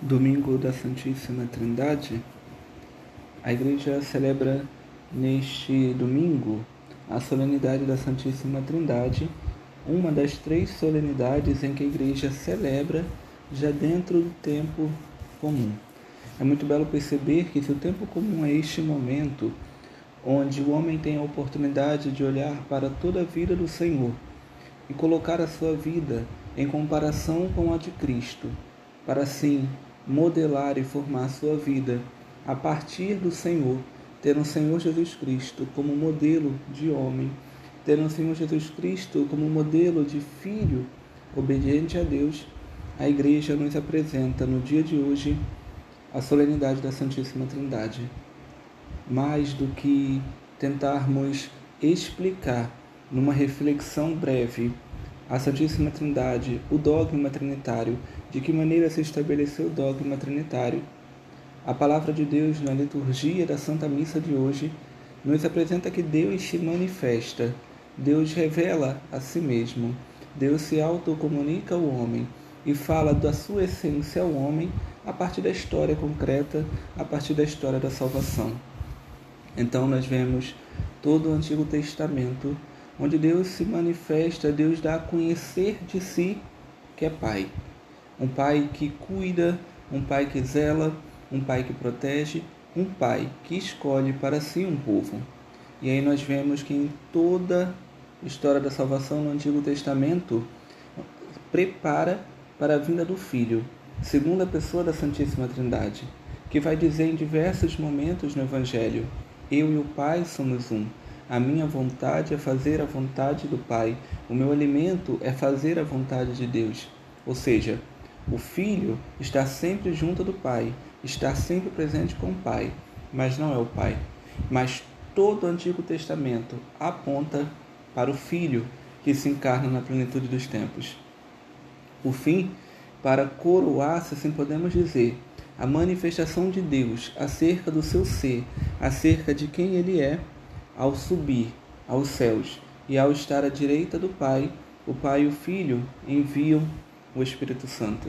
domingo da Santíssima Trindade, a Igreja celebra neste domingo a solenidade da Santíssima Trindade, uma das três solenidades em que a Igreja celebra já dentro do tempo comum. É muito belo perceber que se o tempo comum é este momento onde o homem tem a oportunidade de olhar para toda a vida do Senhor e colocar a sua vida em comparação com a de Cristo, para assim modelar e formar a sua vida a partir do Senhor, ter o Senhor Jesus Cristo como modelo de homem, ter o Senhor Jesus Cristo como modelo de filho obediente a Deus, a igreja nos apresenta no dia de hoje a solenidade da Santíssima Trindade. Mais do que tentarmos explicar numa reflexão breve a Santíssima Trindade, o dogma trinitário, de que maneira se estabeleceu o dogma trinitário. A palavra de Deus na liturgia da Santa Missa de hoje nos apresenta que Deus se manifesta, Deus revela a si mesmo, Deus se autocomunica ao homem e fala da sua essência ao homem a partir da história concreta, a partir da história da salvação. Então nós vemos todo o Antigo Testamento onde Deus se manifesta, Deus dá a conhecer de si que é Pai. Um Pai que cuida, um Pai que zela, um Pai que protege, um Pai que escolhe para si um povo. E aí nós vemos que em toda a história da salvação no Antigo Testamento prepara para a vinda do Filho, segunda pessoa da Santíssima Trindade, que vai dizer em diversos momentos no Evangelho: Eu e o Pai somos um. A minha vontade é fazer a vontade do Pai. O meu alimento é fazer a vontade de Deus. Ou seja, o Filho está sempre junto do Pai, está sempre presente com o Pai, mas não é o Pai. Mas todo o Antigo Testamento aponta para o Filho que se encarna na plenitude dos tempos. O fim, para coroar, se assim podemos dizer, a manifestação de Deus acerca do seu ser, acerca de quem ele é ao subir aos céus e ao estar à direita do Pai, o Pai e o Filho enviam o Espírito Santo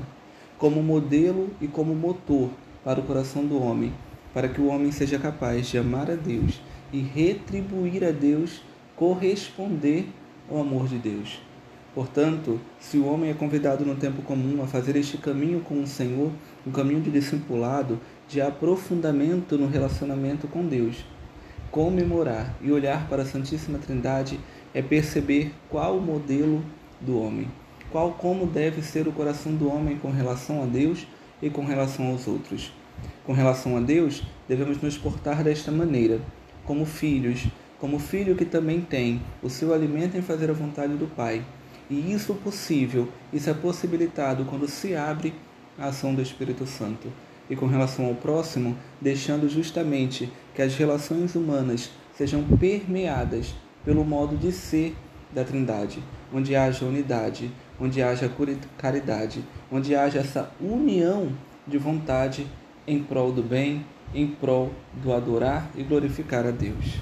como modelo e como motor para o coração do homem, para que o homem seja capaz de amar a Deus e retribuir a Deus, corresponder ao amor de Deus. Portanto, se o homem é convidado no tempo comum a fazer este caminho com o Senhor, um caminho de discipulado, de aprofundamento no relacionamento com Deus, Comemorar e olhar para a Santíssima Trindade é perceber qual o modelo do homem, qual como deve ser o coração do homem com relação a Deus e com relação aos outros. Com relação a Deus, devemos nos portar desta maneira, como filhos, como filho que também tem o seu alimento em fazer a vontade do Pai. E isso possível, isso é possibilitado quando se abre a ação do Espírito Santo e com relação ao próximo, deixando justamente que as relações humanas sejam permeadas pelo modo de ser da Trindade, onde haja unidade, onde haja caridade, onde haja essa união de vontade em prol do bem, em prol do adorar e glorificar a Deus.